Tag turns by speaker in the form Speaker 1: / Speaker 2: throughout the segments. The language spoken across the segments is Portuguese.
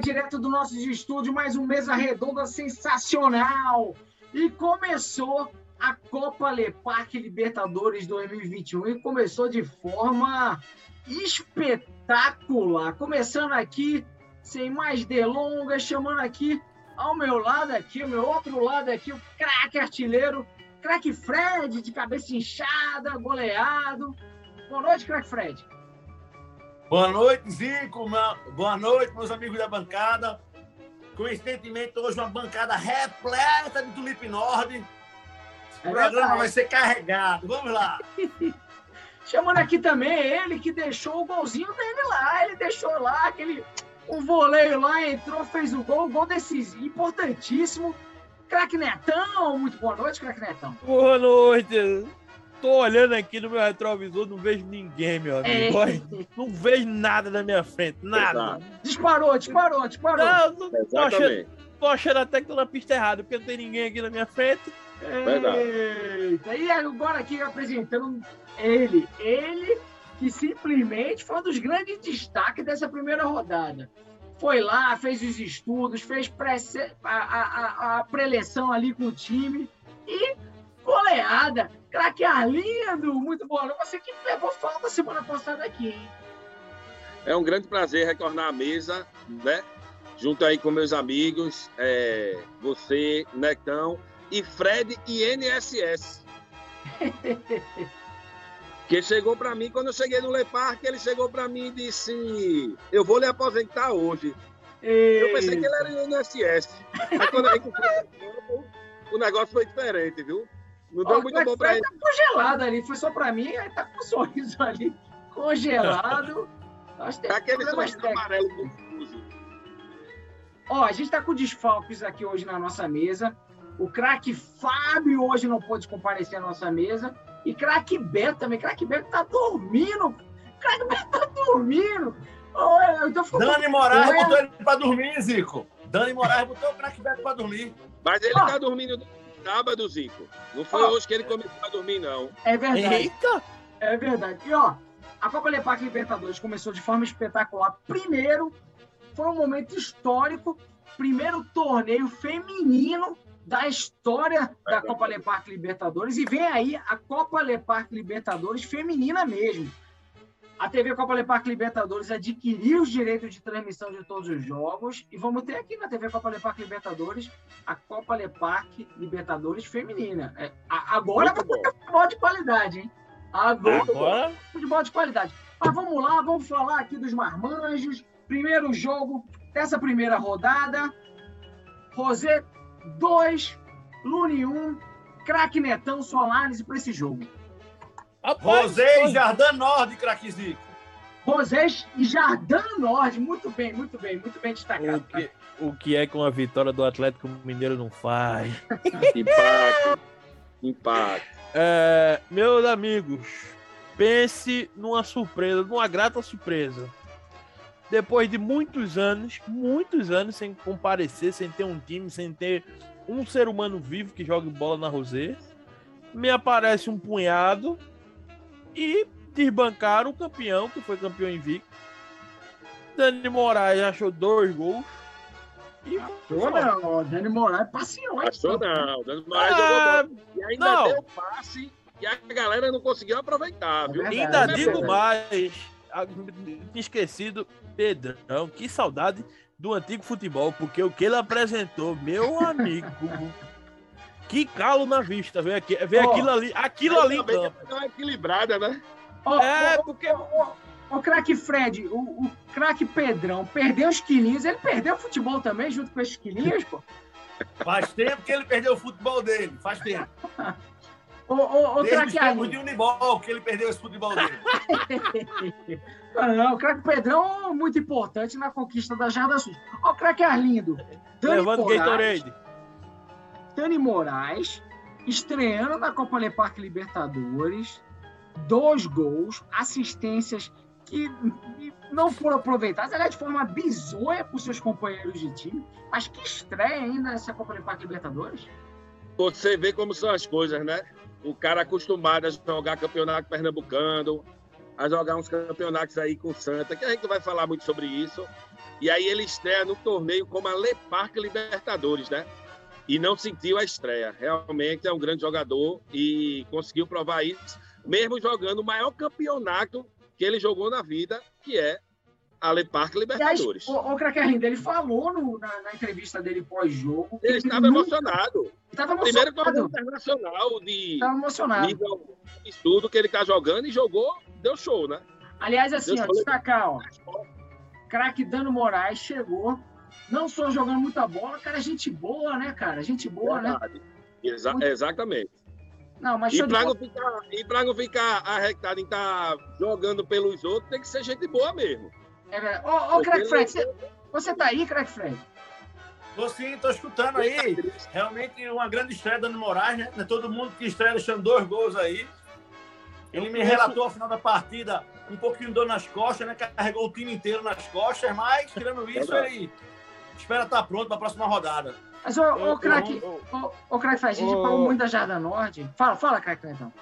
Speaker 1: direto do nosso estúdio, mais um Mesa Redonda sensacional. E começou a Copa Leparc Libertadores 2021 e começou de forma espetacular. Começando aqui, sem mais delongas, chamando aqui ao meu lado aqui, ao meu outro lado aqui, o craque artilheiro, craque Fred, de cabeça inchada, goleado. Boa noite, craque Fred.
Speaker 2: Boa noite, Zico. Boa noite, meus amigos da bancada. Coincidentemente, hoje uma bancada repleta de Tulipe Nord. O é programa verdade. vai ser carregado. Vamos lá.
Speaker 1: Chamando aqui também ele que deixou o golzinho dele lá. Ele deixou lá aquele um voleio lá, entrou, fez o gol, um gol decisivo, importantíssimo. Craque Netão, muito boa noite, Craque Netão.
Speaker 3: Boa noite. Tô olhando aqui no meu retrovisor, não vejo ninguém, meu amigo. É. Não vejo nada na minha frente, nada.
Speaker 1: Exato. Disparou, disparou, disparou.
Speaker 3: Não, não tô, achando, tô achando até que tô na pista errada, porque não tem ninguém aqui na minha frente.
Speaker 1: Eita, e agora aqui apresentando ele, ele que simplesmente foi um dos grandes destaques dessa primeira rodada. Foi lá, fez os estudos, fez a, a, a preleção ali com o time e goleada. Craque Arlindo, muito bom. Você que levou falta semana passada aqui, hein?
Speaker 4: É um grande prazer retornar à mesa, né? Junto aí com meus amigos, é, você, Necão e Fred e NSS. que chegou para mim, quando eu cheguei no Le Parque, ele chegou para mim e disse: Eu vou lhe aposentar hoje. Eita. Eu pensei que ele era INSS. Aí quando a gente foi, o negócio foi diferente, viu?
Speaker 1: Não deu muito bom pra ele. Tá congelado ali, foi só pra mim, aí tá com um sorriso ali, congelado.
Speaker 4: Acho que tem Aquele sorriso amarelo confuso.
Speaker 1: Ó, a gente tá com desfalques aqui hoje na nossa mesa. O craque Fábio hoje não pôde comparecer à nossa mesa. E craque Beto também. Craque Beto tá dormindo. Craque Beto tá dormindo.
Speaker 2: Oh, eu tô Dani Moraes botou ele pra dormir, Zico. Dani Moraes botou o craque Beto pra dormir.
Speaker 4: Mas ele ah. tá dormindo sábado, Zico. Não foi oh. hoje que ele começou a dormir, não.
Speaker 1: É verdade. Eita! É verdade. E, ó, a Copa Lepac Libertadores começou de forma espetacular. Primeiro, foi um momento histórico. Primeiro torneio feminino da história da Copa Leparque Libertadores e vem aí a Copa Leparque Libertadores feminina mesmo. A TV Copa Leparque Libertadores adquiriu os direitos de transmissão de todos os jogos e vamos ter aqui na TV Copa Leparque Libertadores a Copa Leparque Libertadores feminina. É, agora vai ter futebol de qualidade, hein? Agora, agora futebol de qualidade. Mas vamos lá, vamos falar aqui dos marmanjos. Primeiro jogo dessa primeira rodada. José 2, Lune 1, um, craque Netão, sua análise para esse jogo.
Speaker 2: Rosé e Jardim Norte, craque Zico.
Speaker 1: Rosé e Jardim Norte, muito bem, muito bem, muito bem destacado.
Speaker 3: O que, o que é que uma vitória do Atlético Mineiro não faz?
Speaker 4: Empate. Empate.
Speaker 3: É, meus amigos, pense numa surpresa, numa grata surpresa depois de muitos anos, muitos anos sem comparecer, sem ter um time, sem ter um ser humano vivo que jogue bola na Rosé, me aparece um punhado e desbancaram o campeão, que foi campeão invicto. Dani Moraes achou dois gols.
Speaker 1: E achou não, Dani Moraes passeou.
Speaker 4: Achou não, Dani Moraes ah, jogou. E ainda não. deu passe e a galera não conseguiu aproveitar, viu?
Speaker 3: Ainda é digo mais tinha esquecido Pedrão. Que saudade do antigo futebol, porque o que ele apresentou, meu amigo. Que calo na vista, vem aqui, vem oh, aquilo ali, aquilo ali em campo.
Speaker 4: Uma equilibrada, né?
Speaker 1: Oh, é, oh, porque o craque Fred, o, o craque Pedrão perdeu os quilinhos, ele perdeu o futebol também junto com esses quilinhos, pô.
Speaker 2: Faz tempo que ele perdeu o futebol dele, faz tempo.
Speaker 1: Ô, ô, ô Desde
Speaker 2: de Unibol, que ele perdeu esse futebol dele.
Speaker 1: não, o craque Pedrão muito importante na conquista da Jarda Sul. Ó, o craque Arlindo.
Speaker 3: Levando Gatorade.
Speaker 1: Dani Moraes, estreando na Copa Leparque Libertadores, dois gols, assistências que não foram aproveitadas, aliás, de forma bizonha por seus companheiros de time, mas que estreia ainda nessa Copa Leparque Libertadores.
Speaker 4: Você vê como são as coisas, né? o cara acostumado a jogar campeonato pernambucano, a jogar uns campeonatos aí com Santa, que a gente vai falar muito sobre isso. E aí ele estreia no torneio como a Le Parque Libertadores, né? E não sentiu a estreia. Realmente é um grande jogador e conseguiu provar isso, mesmo jogando o maior campeonato que ele jogou na vida, que é a Le Parque Libertadores.
Speaker 1: o, o Craquerrindo, ele falou no, na, na, entrevista dele pós-jogo.
Speaker 4: Ele, estava emocionado.
Speaker 1: Estava
Speaker 4: emocionado. Primeiro torneio internacional de
Speaker 1: estava emocionado.
Speaker 4: nível absurdo que ele está jogando e jogou, deu show, né?
Speaker 1: Aliás, assim, deu ó, destacar, ó. Craque Dano Moraes chegou, não só jogando muita bola, cara, gente boa, né, cara? Gente boa, né? Verdade. né?
Speaker 4: Exa Muito... Exatamente.
Speaker 1: Não, mas
Speaker 4: e para não, ficar, e não ficar arrectado em estar tá jogando pelos outros, tem que ser gente boa mesmo.
Speaker 1: É verdade. Ô, ô Crack Fred, você, você tá aí, Crack Fred?
Speaker 2: Tô sim, tô escutando aí. Realmente uma grande estreia do Moraes, né? Todo mundo que estreia deixando dois gols aí. Ele me relatou ao final da partida um pouquinho de dor nas costas, né? Carregou o time inteiro nas costas, mas tirando isso, ele espera estar tá pronto para a próxima rodada.
Speaker 1: Mas, ô, ô craque, ô, ô, craque, a gente ô, falou muito da Jarda Norte. Fala, fala, craque, então.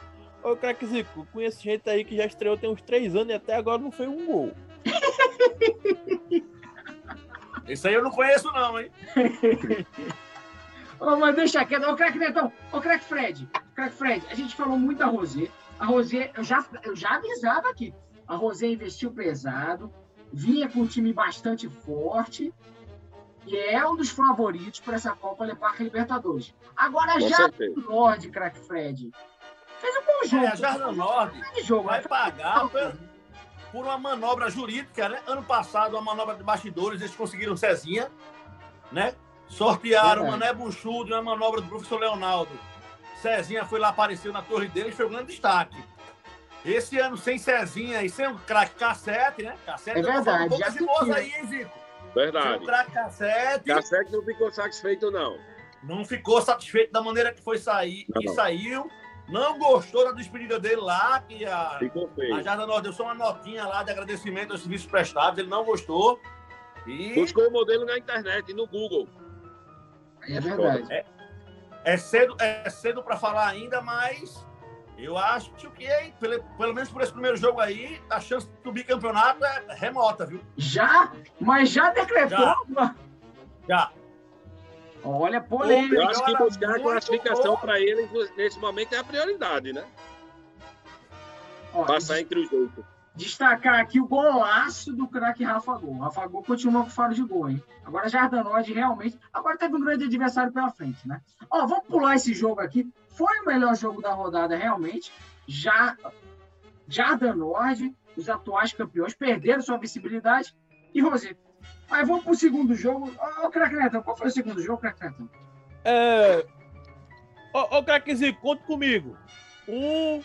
Speaker 3: Ô, craque Zico, conheço gente aí que já estreou tem uns três anos e até agora não foi um gol.
Speaker 2: Isso aí eu não conheço, não, hein?
Speaker 1: oh, mas deixa quieto. Ô, craque Netão, ô, craque Fred, craque Fred, a gente falou muito da Rosé. A Rosé, eu já, eu já avisava aqui. A Rosé investiu pesado, vinha com um time bastante forte e é um dos favoritos para essa Copa Leparca Libertadores. Agora, com já o Lorde, craque Fred, fez um bom jogo. É,
Speaker 2: a Jardim Lorde vai pagar por uma manobra jurídica, né? Ano passado, uma manobra de bastidores, eles conseguiram Cezinha, né? Sortearam o Mané Buchudo uma manobra do professor Leonardo. Cezinha foi lá, apareceu na torre dele e foi um grande destaque. Esse ano sem Cezinha e sem o craque Cassete, né? Cassete
Speaker 1: é verdade.
Speaker 2: Poucas
Speaker 1: já boas
Speaker 2: aí, hein, Zico?
Speaker 4: Verdade.
Speaker 2: Craque Cassete.
Speaker 4: Cassete não ficou satisfeito, não.
Speaker 2: Não ficou satisfeito da maneira que foi sair e saiu. Não gostou da despedida dele lá, que a, a Jarda Norte deu só uma notinha lá de agradecimento aos serviços prestados, ele não gostou.
Speaker 4: E... Buscou o modelo na internet, no Google.
Speaker 1: É verdade.
Speaker 2: É, é cedo, é cedo para falar ainda, mas eu acho que, pelo, pelo menos por esse primeiro jogo aí, a chance do bicampeonato é remota, viu?
Speaker 1: Já? Mas já decretou?
Speaker 2: Já. já.
Speaker 1: Olha, polêmica.
Speaker 4: Eu acho que buscar a classificação para eles nesse momento é a prioridade, né? Ó, Passar entre os oito.
Speaker 1: Destacar aqui o golaço do craque Rafa Gol. Rafa Gol continua com faro de gol, hein? Agora Jardanode realmente. Agora teve um grande adversário pela frente, né? Ó, vamos pular esse jogo aqui. Foi o melhor jogo da rodada, realmente. Já Jardanode, os atuais campeões, perderam sua visibilidade. E Rosito, Aí vamos pro segundo jogo. Ô, craque Netão, qual foi o segundo jogo, craque Netão?
Speaker 3: É. Ô, ô craquezinho, conta comigo. Um,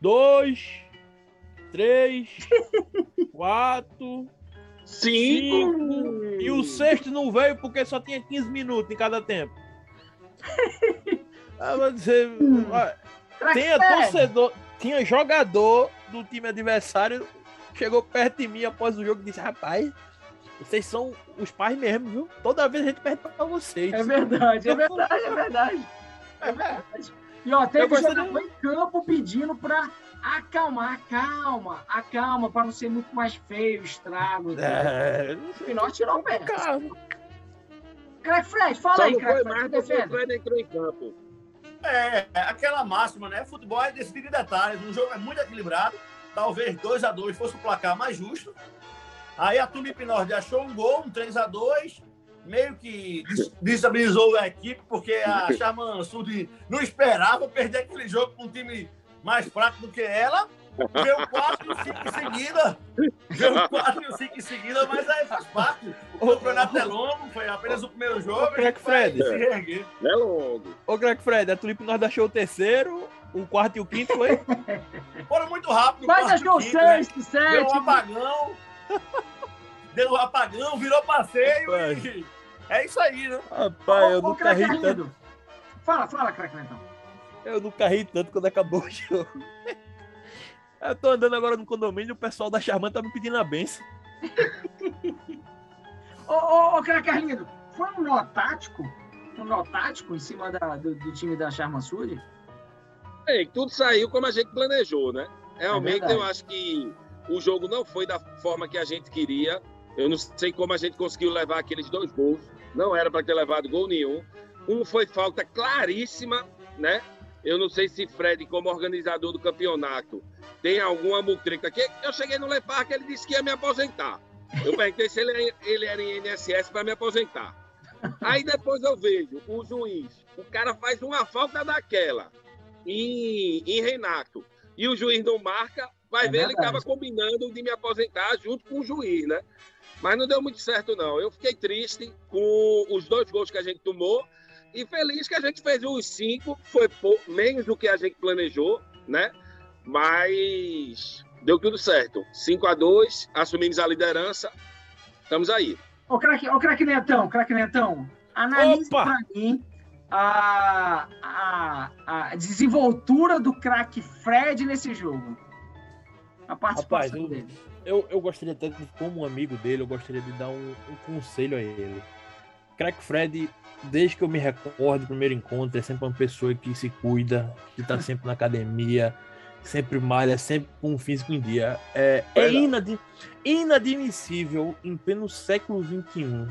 Speaker 3: dois, três, quatro, cinco. cinco. E o sexto não veio porque só tinha 15 minutos em cada tempo. ah, vou dizer, tinha torcedor, tinha jogador do time adversário, chegou perto de mim após o jogo e disse: Rapaz, vocês são os pais mesmo, viu? Toda vez a gente perde pra vocês.
Speaker 1: É verdade, é verdade, é verdade. É verdade. E ó, teve jogador de... em campo pedindo pra acalmar, calma, acalma, para não ser muito mais feio o estrago. É, e nós tirou o pé. Calma. Crack Fred, fala
Speaker 4: Só
Speaker 1: aí,
Speaker 4: Crack Fred. O Fred entrou em campo.
Speaker 2: É, aquela máxima, né? Futebol é decidido em detalhes. O jogo é muito equilibrado. Talvez 2 a 2 fosse o placar mais justo. Aí a Tulipe Nord achou um gol, um 3 a 2 meio que desestabilizou a equipe, porque a Charman Sud não esperava perder aquele jogo com um time mais fraco do que ela. Deu 4 e 5 em seguida. Deu 4 e 5 em seguida, mas aí faz parte. O campeonato é longo, foi apenas o primeiro jogo. O
Speaker 3: Greg Fred.
Speaker 4: É longo.
Speaker 3: Ô, Greg Fred, a Tulipe Nord achou o terceiro, o quarto e o quinto foi?
Speaker 2: Foram muito rápido.
Speaker 1: Mas achou o sexto, né? sétimo.
Speaker 2: Deu um apagão. Deu um apagão, virou passeio Rapaz. e. É isso aí, né?
Speaker 3: Rapaz, eu nunca ri tanto.
Speaker 1: Fala, fala, craque então.
Speaker 3: Eu nunca ri tanto quando acabou o jogo. Eu tô andando agora no condomínio e o pessoal da Charman tá me pedindo a benção.
Speaker 1: ô, ô, ô, craque Arlindo, foi um nó tático? Um nó tático em cima da, do, do time da Charman Sud?
Speaker 4: É, tudo saiu como a gente planejou, né? Realmente, é eu acho que o jogo não foi da forma que a gente queria. Eu não sei como a gente conseguiu levar aqueles dois gols. Não era para ter levado gol nenhum. Um foi falta claríssima, né? Eu não sei se Fred, como organizador do campeonato, tem alguma mutrica. aqui. eu cheguei no Le Parque, ele disse que ia me aposentar. Eu perguntei se ele, ele era em INSS para me aposentar. Aí depois eu vejo o juiz, o cara faz uma falta daquela em, em Renato e o juiz não marca, vai é ver, verdade. ele estava combinando de me aposentar junto com o juiz, né? Mas não deu muito certo, não. Eu fiquei triste com os dois gols que a gente tomou e feliz que a gente fez os cinco, foi menos do que a gente planejou, né? Mas deu tudo certo. 5 a 2 assumimos a liderança, estamos aí.
Speaker 1: Ô, craque, ô, craque Netão, craque Netão, analise para mim a, a, a desenvoltura do craque Fred nesse jogo. A participação Rapaz, eu, dele.
Speaker 3: Eu, eu gostaria até, de, como um amigo dele, eu gostaria de dar um, um conselho a ele. Crack Fred, desde que eu me recordo, primeiro encontro, é sempre uma pessoa que se cuida, que está sempre na academia, sempre malha, sempre com um físico em dia. É, é inad, inadmissível em pleno século XXI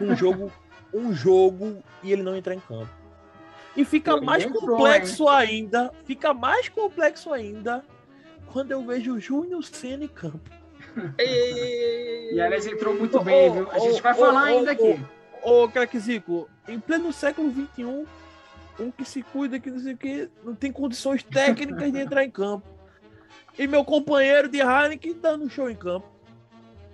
Speaker 3: um jogo, um jogo e ele não entrar em campo. E fica mais complexo ainda, fica mais complexo ainda quando eu vejo o Júnior Senna em campo.
Speaker 1: E aliás, entrou muito bem, viu? A gente vai falar ainda aqui.
Speaker 3: Ô, craque Zico, em pleno século XXI, um que se cuida, que não sei o que, não tem condições técnicas de entrar em campo. E meu companheiro de Heineken dando show em campo.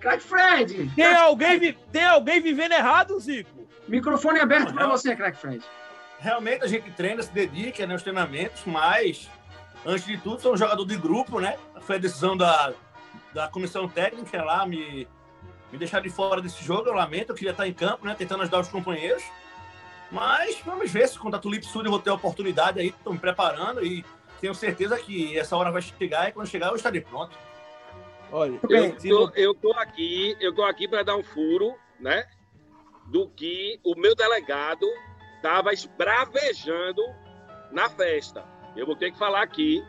Speaker 1: Crack Fred!
Speaker 3: Tem alguém, tem alguém vivendo errado, Zico?
Speaker 1: Microfone aberto para você, Crack Fred.
Speaker 2: Realmente a gente treina, se dedica né, aos treinamentos, mas antes de tudo, sou um jogador de grupo, né? Foi a decisão da, da comissão técnica lá me, me deixar de fora desse jogo. Eu lamento, eu queria estar em campo, né? Tentando ajudar os companheiros. Mas vamos ver se contra a Tulip Sul eu vou ter a oportunidade aí. Estou me preparando e tenho certeza que essa hora vai chegar e quando chegar eu estarei pronto.
Speaker 4: Olha, eu tô, eu tô aqui, eu tô aqui para dar um furo, né? Do que o meu delegado estava esbravejando na festa. Eu vou ter que falar aqui.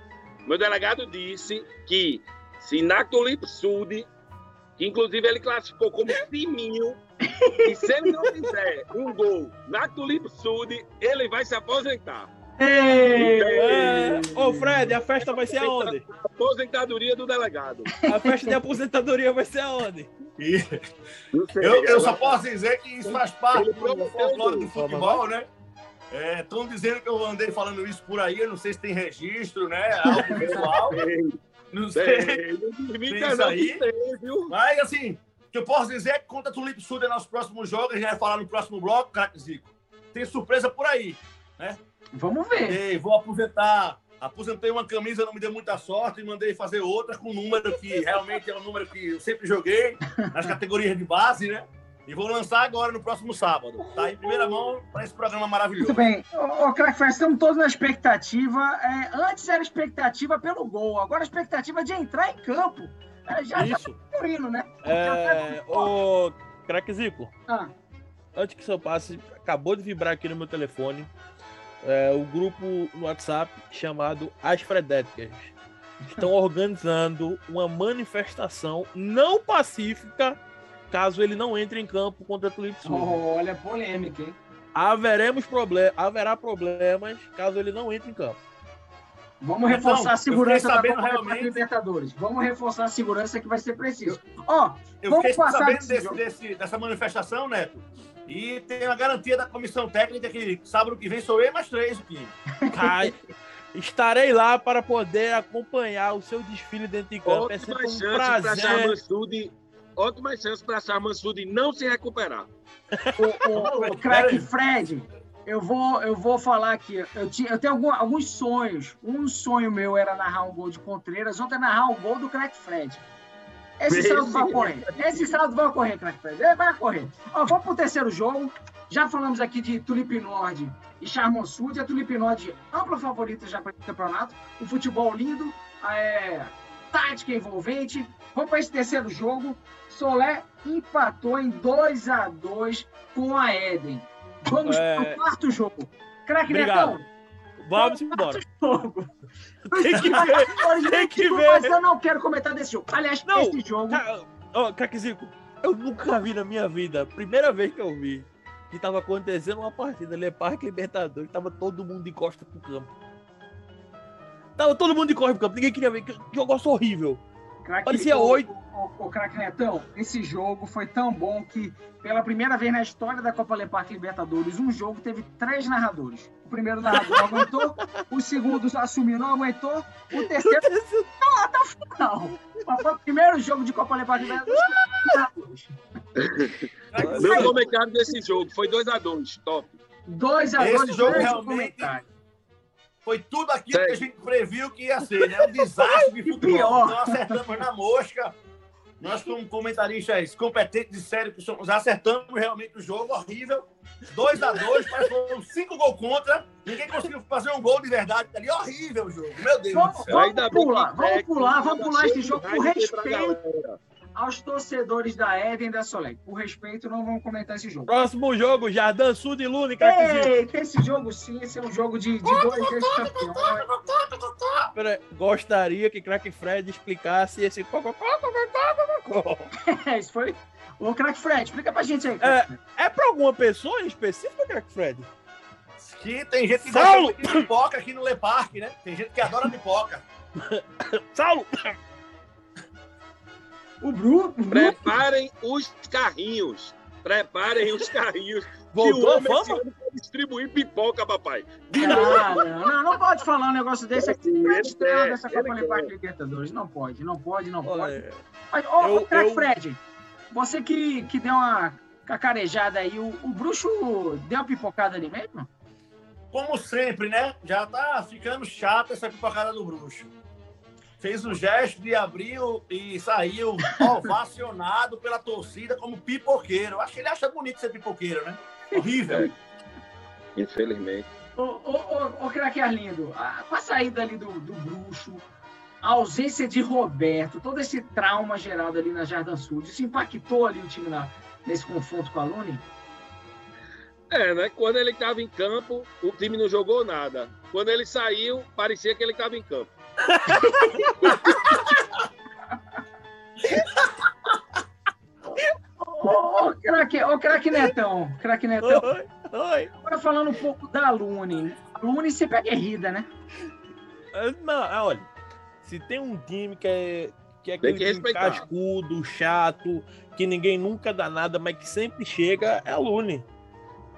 Speaker 4: Meu delegado disse que se na Tulip Sud, que inclusive ele classificou como timinho, e se ele não fizer um gol na Tulip Sud, ele vai se aposentar.
Speaker 3: É. Ô, Fred, a festa vai ser aonde?
Speaker 4: Aposentadoria do delegado.
Speaker 3: A festa de aposentadoria vai ser aonde?
Speaker 2: eu, eu só posso dizer que isso faz parte do folclore do futebol, né? Estão é, dizendo que eu andei falando isso por aí, eu não sei se tem registro, né? Algo visual. Não sei. Tem isso aí. Mas, assim, o que eu posso dizer é que contra a Tulip Sul é nosso próximo jogo, a gente vai falar no próximo bloco, craque Zico. Tem surpresa por aí, né?
Speaker 1: Vamos ver.
Speaker 2: Ei, vou aposentar. Aposentei uma camisa, não me deu muita sorte e mandei fazer outra com um número que realmente é um número que eu sempre joguei nas categorias de base, né? E vou lançar agora no próximo sábado. Tá em primeira mão para esse programa maravilhoso.
Speaker 1: Muito bem. Ô, ô Crack estamos todos na expectativa. É, antes era expectativa pelo gol, agora a expectativa é de entrar em campo. É, já
Speaker 3: Isso. tá né? É, ô, Crack Zico. Ah. Antes que seu passe, acabou de vibrar aqui no meu telefone é, o grupo no WhatsApp chamado As Fredéticas. Estão organizando uma manifestação não pacífica caso ele não entre em campo contra o.
Speaker 1: Oh, olha, polêmica, hein?
Speaker 3: Haveremos problem haverá problemas caso ele não entre em campo.
Speaker 1: Vamos reforçar então, a segurança da Copa realmente... Libertadores. Vamos reforçar a segurança que vai ser preciso. Ó, oh,
Speaker 2: eu vamos passar sabendo desse, desse, dessa manifestação, Neto. E tem a garantia da comissão técnica que sábado que vem sou eu mais três o time.
Speaker 3: estarei lá para poder acompanhar o seu desfile dentro de campo.
Speaker 4: É sempre um prazer ótima chance para Charman Sud não se recuperar.
Speaker 1: o, o, o craque Fred, eu vou, eu vou falar aqui. Eu, tinha, eu tenho algum, alguns sonhos. Um sonho meu era narrar um gol de Contreiras, outro é narrar o um gol do craque Fred. Esse saldo vai ocorrer. Esse saldo vai ocorrer, craque Fred. Ele vai ocorrer. Ó, vamos para o terceiro jogo. Já falamos aqui de Tulip Nord e Charmon Sud. A Tulip Nord, ampla favorita já para o campeonato. O futebol lindo, é, tática envolvente. Vamos para esse terceiro jogo. Solé empatou em 2 a 2 com a Eden. Vamos é... para o quarto jogo. Craque Netão.
Speaker 3: Vamos embora.
Speaker 1: jogo.
Speaker 3: Tem que ver. Tem que ver.
Speaker 1: Mas eu não quero comentar desse jogo. Aliás,
Speaker 3: Não,
Speaker 1: esse jogo.
Speaker 3: Ó, oh, Craquezico, eu nunca vi na minha vida. Primeira vez que eu vi que tava acontecendo uma partida Le Parque Libertadores, tava todo mundo de costa pro campo. Tava todo mundo de costa pro campo, ninguém queria ver. Que jogo horrível.
Speaker 1: Craque-
Speaker 3: Parecia oito.
Speaker 1: O, o, o craque Netão, esse jogo foi tão bom que, pela primeira vez na história da Copa Leparque Libertadores, um jogo teve três narradores. O primeiro narrador não aguentou, o segundo assumiu não aguentou, o terceiro não até o final. Mas foi o primeiro jogo de Copa Leparque Libertadores com três narradores.
Speaker 4: Meu comentário desse jogo foi 2x2, top.
Speaker 1: Dois a
Speaker 2: Esse
Speaker 1: dois,
Speaker 2: jogo realmente-
Speaker 1: comentário.
Speaker 2: Foi tudo aquilo
Speaker 4: Segue.
Speaker 2: que a gente previu que ia ser, né? Um desastre de futebol.
Speaker 1: pior.
Speaker 2: Nós acertamos na mosca. Nós, como comentaristas competentes de sério que somos, acertamos realmente o jogo, horrível. 2 a 2 mas foram 5 gols contra. Ninguém conseguiu fazer um gol de verdade ali. Horrível o jogo. Meu Deus
Speaker 1: Vamos,
Speaker 2: do céu.
Speaker 1: vamos pular, vamos pular, vamos pular esse jogo
Speaker 4: pra
Speaker 1: respeito. Aos torcedores da Eden e da Soleil. Por respeito, não vamos comentar esse jogo.
Speaker 3: Próximo jogo, Jardim Sul de Lune.
Speaker 1: Eita, esse jogo sim, esse é um jogo de, de dois ex-campeões.
Speaker 3: Pera- Gostaria que Crack Fred explicasse esse.
Speaker 1: É, isso foi. Ô, Crack Fred, explica pra gente aí.
Speaker 3: É. É pra alguma pessoa em específico, Crack Fred?
Speaker 2: Que tem gente que
Speaker 3: Saulo!
Speaker 2: gosta de pipoca aqui no Le Parque, né? Tem gente que adora pipoca.
Speaker 3: Saulo!
Speaker 1: O Bru,
Speaker 4: Preparem os carrinhos. Preparem os carrinhos.
Speaker 3: Voltou
Speaker 4: que o
Speaker 3: a
Speaker 4: homem esse
Speaker 3: fama?
Speaker 4: distribuir pipoca, papai.
Speaker 1: Ah, não, não, não pode falar um negócio desse aqui. Estrela dessa
Speaker 4: ele
Speaker 1: Copa. Leparque Libertadores. Não pode, não pode, não pode. Mas, ô,
Speaker 3: Eu-
Speaker 1: Crack
Speaker 3: eu-
Speaker 1: Fred, você que, que deu uma cacarejada aí, o, o bruxo deu uma pipocada ali mesmo?
Speaker 2: Como sempre, né? Já tá ficando chato essa pipocada do bruxo. Fez o gesto de abrir o- e saiu ovacionado pela torcida como pipoqueiro. Acho que ele acha bonito ser pipoqueiro, né? Horrível.
Speaker 4: Infelizmente.
Speaker 1: Ô, ô, ô, ô craque Arlindo, a- com a saída ali do, do bruxo, a ausência de Roberto, todo esse trauma gerado ali na Jardim Sul, isso impactou ali o time na- nesse confronto com a Lune?
Speaker 4: É, né? Quando ele estava em campo, o time não jogou nada. Quando ele saiu, parecia que ele estava em campo.
Speaker 1: Ô, craque, ô, craque Netão, craque Netão,
Speaker 3: Oi, oi.
Speaker 1: agora falando um pouco da Lune. A Lune sempre é guerrida, né?
Speaker 3: Ah, Não, ah, olha, se tem um time que é, que é aquele
Speaker 4: que
Speaker 3: time cascudo, chato, que ninguém nunca dá nada, mas que sempre chega, é a Lune.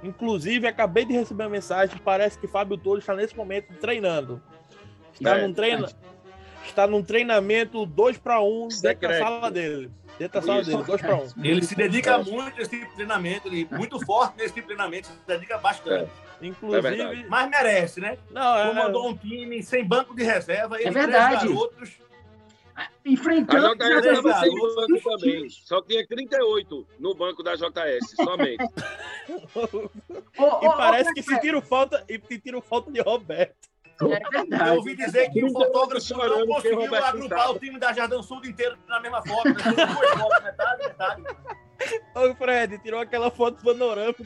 Speaker 3: Inclusive, acabei de receber uma mensagem, parece que Fábio Tolo está nesse momento treinando. Está,
Speaker 4: É,
Speaker 3: num, treina, está num treinamento 2 para 1 um dentro da sala dele. Dentro da sala
Speaker 4: Isso.
Speaker 3: dele, 2 para 1. Um.
Speaker 2: Ele se dedica muito a esse tipo de treinamento, ele é muito forte nesse tipo de treinamento, se dedica bastante.
Speaker 4: É
Speaker 3: Inclusive,
Speaker 4: verdade.
Speaker 2: Mas merece, né?
Speaker 3: não, é,
Speaker 2: Comandou um time sem banco de reserva, ele
Speaker 1: É verdade.
Speaker 2: três garotos.
Speaker 4: A
Speaker 1: Enfrentando
Speaker 4: JS estava sem banco também. Só tinha 38 no banco da JS, somente.
Speaker 3: E parece que
Speaker 1: Fred,
Speaker 3: sentiram falta e sentiram falta de Roberto.
Speaker 1: É
Speaker 2: Eu ouvi dizer que o
Speaker 4: 38
Speaker 2: fotógrafo não conseguiu agrupar o time da Jardim Sul inteiro na mesma foto. Né? Foram duas fotos, metade, metade.
Speaker 3: Ô, Fred, tirou aquela foto panorâmica.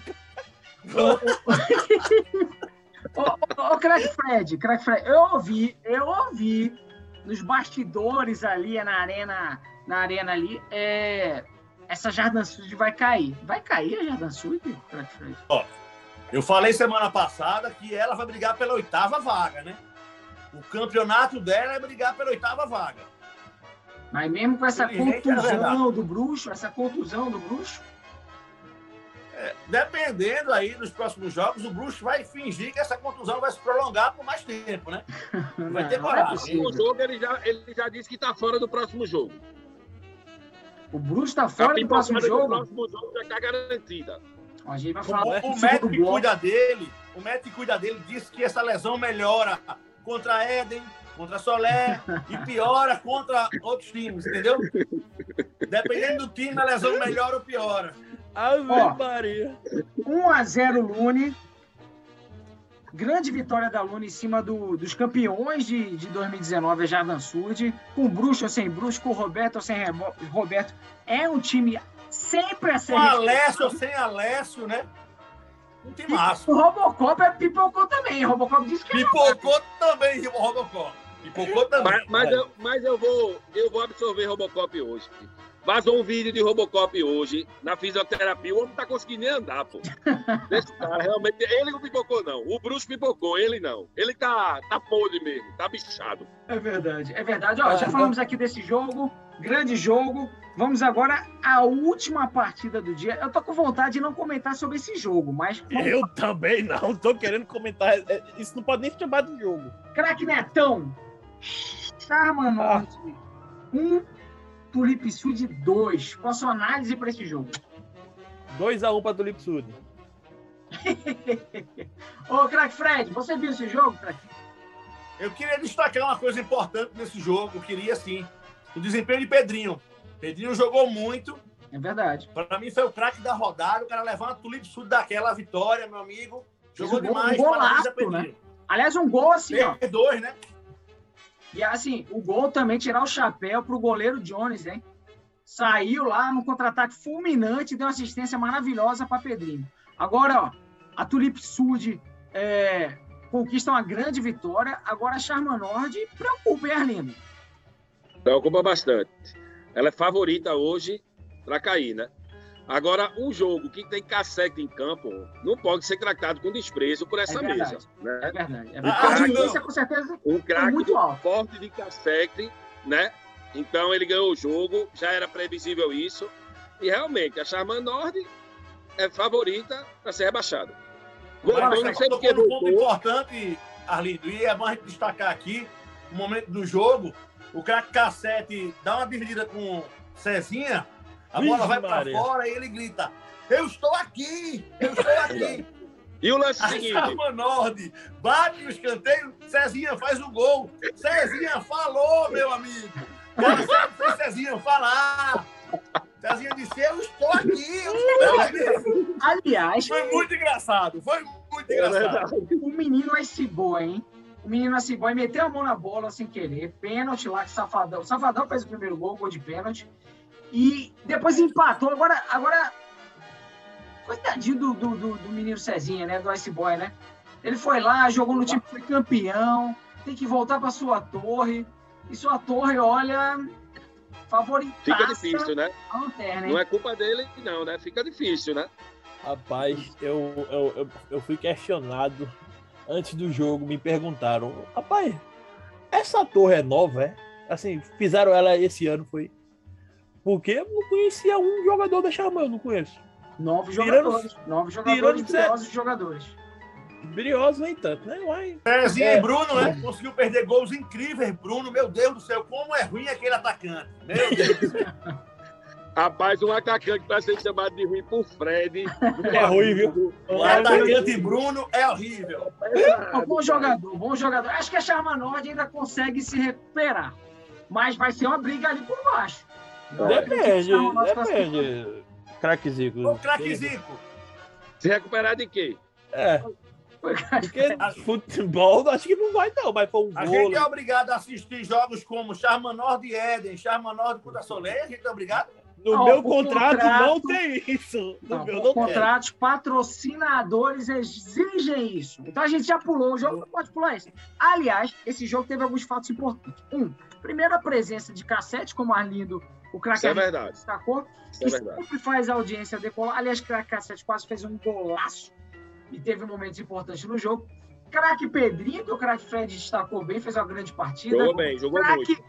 Speaker 1: Ô, ô, ô, craque Fred, craque Fred, eu ouvi, eu ouvi nos bastidores ali, na arena, na arena ali, é, essa Jardim Sud vai cair. Vai cair a Jardim Sud, craque Fred?
Speaker 2: Eu falei semana passada que ela vai brigar pela oitava vaga, né? O campeonato dela é brigar pela oitava vaga.
Speaker 1: Mas mesmo com essa
Speaker 2: Infelizmente, é
Speaker 1: contusão do bruxo, essa contusão do bruxo,
Speaker 2: Dependendo aí dos próximos jogos, o Bruxo vai fingir que essa contusão vai se prolongar por mais tempo, né? Vai ter
Speaker 1: é
Speaker 2: coragem.
Speaker 1: possível.
Speaker 4: O jogo ele já, ele já disse que está fora do próximo jogo.
Speaker 1: O bruxo tá
Speaker 4: A
Speaker 1: fora do
Speaker 4: pipocada
Speaker 1: próximo
Speaker 4: do
Speaker 1: jogo.
Speaker 4: próximo jogo já está garantida.
Speaker 1: A gente vai
Speaker 2: O,
Speaker 1: falar
Speaker 2: o
Speaker 1: no
Speaker 2: médico que cuida dele, o médico que cuida dele disse que essa lesão melhora contra a Eden, contra Solé e piora contra outros times, entendeu? Dependendo do time, a lesão melhora ou piora.
Speaker 3: Ave
Speaker 1: Ó.
Speaker 3: Maria.
Speaker 1: 1 a 0 Lune. Grande vitória da Lune em cima do- dos campeões de, de 2019, a Jardim Sud. Com bruxo ou sem bruxo, com Roberto ou sem Roberto. É um time sempre a ser
Speaker 2: Com Alessio ou sem Alessio, né? Um timaço.
Speaker 1: O Robocop é pipocou também. O Robocop disse que
Speaker 2: Pipocou também, o Robocop. Pipocou também.
Speaker 4: Mas, mas, eu, mas eu, vou, eu vou absorver Robocop hoje. Vazou um vídeo de Robocop hoje, na fisioterapia. O homem não tá conseguindo nem andar, pô. Esse cara, realmente. Ele não pipocou, não. O Bruce pipocou, ele não. Ele tá, tá podre mesmo, tá bichado.
Speaker 1: É verdade, é verdade. Ó, já falamos aqui desse jogo, grande jogo. Vamos agora à última partida do dia. Eu tô com vontade de não comentar sobre esse jogo, mas.
Speaker 3: Eu também não, tô querendo comentar. É, isso não pode nem se chamar de jogo.
Speaker 1: Crack Netão! Charmanorte 1, um, Tulip Sud 2. Qual a sua análise para esse jogo?
Speaker 3: 2x1 um para Tulip Sud.
Speaker 1: Ô, Crack Fred, você viu esse jogo, Crack?
Speaker 2: Eu queria destacar uma coisa importante nesse jogo. Eu queria, sim, o desempenho de Pedrinho. Pedrinho jogou muito.
Speaker 1: É verdade.
Speaker 2: Para mim foi o craque da rodada. O cara levou uma Tulip Sud daquela vitória, meu amigo. Jogou
Speaker 1: um
Speaker 2: demais.
Speaker 1: Um golaço, né? Aliás, um gol assim, ó.
Speaker 2: dois, né?
Speaker 1: E assim, o gol também tirar o chapéu pro goleiro Jones, hein? Saiu lá no contra-ataque fulminante, deu uma assistência maravilhosa para Pedrinho. Agora, ó, a Tulip Sud é, conquista uma grande vitória. Agora a Charmanord preocupa, hein, Arlindo?
Speaker 4: Preocupa bastante. Ela é favorita hoje para cair, né? Agora, um jogo que tem cassete em campo não pode ser tratado com desprezo por essa
Speaker 1: é
Speaker 4: mesa. Né?
Speaker 1: É verdade. É verdade. Ah, a audiência, com certeza,
Speaker 4: um craque muito alto. forte de cassete, né? Então, ele ganhou o jogo, já era previsível isso. E, realmente, a Charman Nord é favorita para ser rebaixada.
Speaker 2: Mas, não sei porque um ponto importante, Arlindo, e é bom a gente destacar aqui, no momento do jogo, o craque cassete dá uma dividida com Cezinha, a bola vai para fora e ele grita: Eu estou aqui! Eu estou aqui!
Speaker 4: E o lance seguinte?
Speaker 2: Nord bate no escanteio, Cezinha faz o gol. Cezinha falou, meu amigo. Cara, Cezinha falar. Cezinha disse: Eu estou aqui! Eu estou aqui.
Speaker 1: Aliás,
Speaker 2: foi muito engraçado. Foi muito engraçado.
Speaker 1: o menino é esse boa, hein? O menino assim, boy meteu a mão na bola sem querer. Pênalti lá que Safadão. Safadão fez o primeiro gol, gol de pênalti. E depois empatou. Agora, agora coitadinho do, do, do, do menino Cezinha, né? Do Ice Boy, né? Ele foi lá, jogou no time, foi campeão, tem que voltar para sua torre. E sua torre, olha, favorita.
Speaker 4: Fica difícil, né?
Speaker 1: Lanterna,
Speaker 4: não é culpa dele, não, né? Fica difícil, né?
Speaker 3: Rapaz, eu, eu, eu, eu fui questionado antes do jogo, me perguntaram, rapaz, essa torre é nova, é? Assim, fizeram ela esse ano, foi. Porque eu não conhecia um jogador da Xamã, eu não conheço.
Speaker 1: Nove jogadores. Tirando, nove jogadores, briosos jogadores.
Speaker 3: Nem tanto, né? Uai.
Speaker 2: Pezinho é. e Bruno, né? Conseguiu perder gols incríveis, Bruno. Meu Deus do céu, como é ruim aquele atacante. Meu Deus do céu.
Speaker 4: Rapaz, um atacante para ser chamado de ruim por Fred.
Speaker 3: É ruim, viu?
Speaker 2: O atacante Bruno é horrível.
Speaker 1: É bom jogador, bom jogador. Acho que a Charmanord ainda consegue se recuperar. Mas vai ser uma briga ali por baixo.
Speaker 3: Depende, depende. Craque Zico.
Speaker 2: Ô, craque Zico.
Speaker 4: Se recuperar de quê?
Speaker 3: É. Porque futebol acho que não vai, não, mas foi um
Speaker 2: A gente
Speaker 3: né?
Speaker 2: é obrigado a assistir jogos como Charmanor de Éden, Charmanor de Puta Soleil, a gente é obrigado.
Speaker 3: No
Speaker 1: Não,
Speaker 3: meu contrato,
Speaker 1: contrato-
Speaker 3: não tem isso. No
Speaker 1: Não,
Speaker 3: meu não tem.
Speaker 1: contratos, patrocinadores exigem isso. Então a gente já pulou o jogo, não pode pular isso. Aliás, esse jogo teve alguns fatos importantes. Um, primeiro a presença de cassete, como Arlindo, o craque
Speaker 4: é verdade.
Speaker 1: destacou,
Speaker 4: Isso
Speaker 1: que
Speaker 4: é verdade.
Speaker 1: sempre faz a audiência decolar. Aliás, craque cassete quase fez um golaço e teve momentos importantes no jogo. Craque Pedrinho, que o craque Fred destacou bem, fez uma grande partida.
Speaker 4: Jogou bem, jogou muito.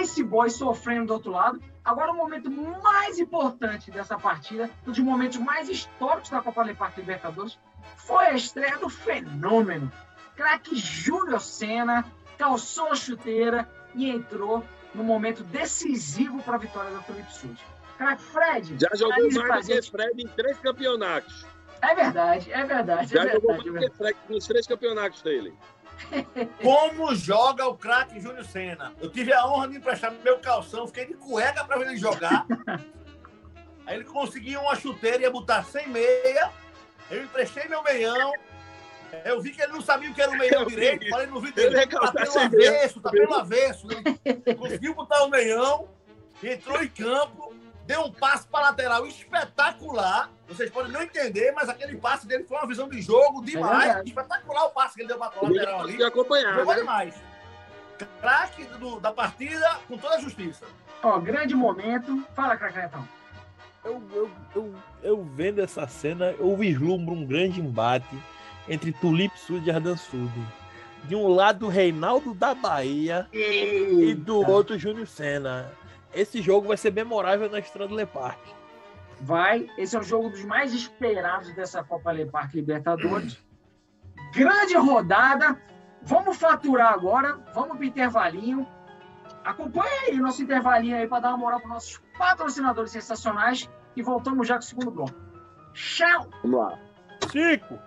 Speaker 1: Ice Boy sofrendo do outro lado. Agora, o momento mais importante dessa partida, um dos momentos mais históricos da Copa Leparto Libertadores, foi a estreia do fenômeno. Craque Júlio Senna calçou a chuteira e entrou no momento decisivo para a vitória da Tulip Sud. Craque Fred,
Speaker 4: Já jogou mais do que. Fred em três campeonatos.
Speaker 1: é verdade, é verdade, é
Speaker 4: Já jogou mais
Speaker 1: verdade. é
Speaker 4: do
Speaker 1: verdade.
Speaker 4: que Fred nos três campeonatos dele.
Speaker 2: Como joga o craque Júnior Senna? Eu tive a honra de emprestar meu calção, fiquei de cueca para ver ele jogar. Aí ele conseguiu uma chuteira e ia botar sem meia. Eu emprestei meu meião. Eu vi que ele não sabia o que era o meião direito. Falei no vídeo
Speaker 4: Ele
Speaker 2: dele, tá pelo avesso, tá pelo avesso. Ele conseguiu botar o meião, entrou em campo, deu um passe para lateral espetacular. Vocês podem não entender, mas aquele passe dele foi uma visão de jogo demais. É espetacular o passe que ele deu para a lateral ali.
Speaker 4: acompanhar,
Speaker 2: Jogou né? demais. Craque da partida com toda a justiça.
Speaker 1: Ó, grande momento. Fala, Cacretão.
Speaker 3: Eu, eu, eu, eu vendo essa cena, eu vislumbro um grande embate entre Tulip Sud e Ardan Sud. De um lado, Reinaldo da Bahia Eita. e do outro, Júnior Senna. Esse jogo vai ser memorável na Estrada Le Parque.
Speaker 1: Vai. Esse é o jogo dos mais esperados dessa Copa Le Parque Libertadores. Grande rodada. Vamos faturar agora. Vamos para o intervalinho. Acompanhe aí o nosso intervalinho aí para dar uma moral para nossos patrocinadores sensacionais e voltamos já com o segundo bloco. Tchau!
Speaker 4: Vamos lá.
Speaker 3: Cinco.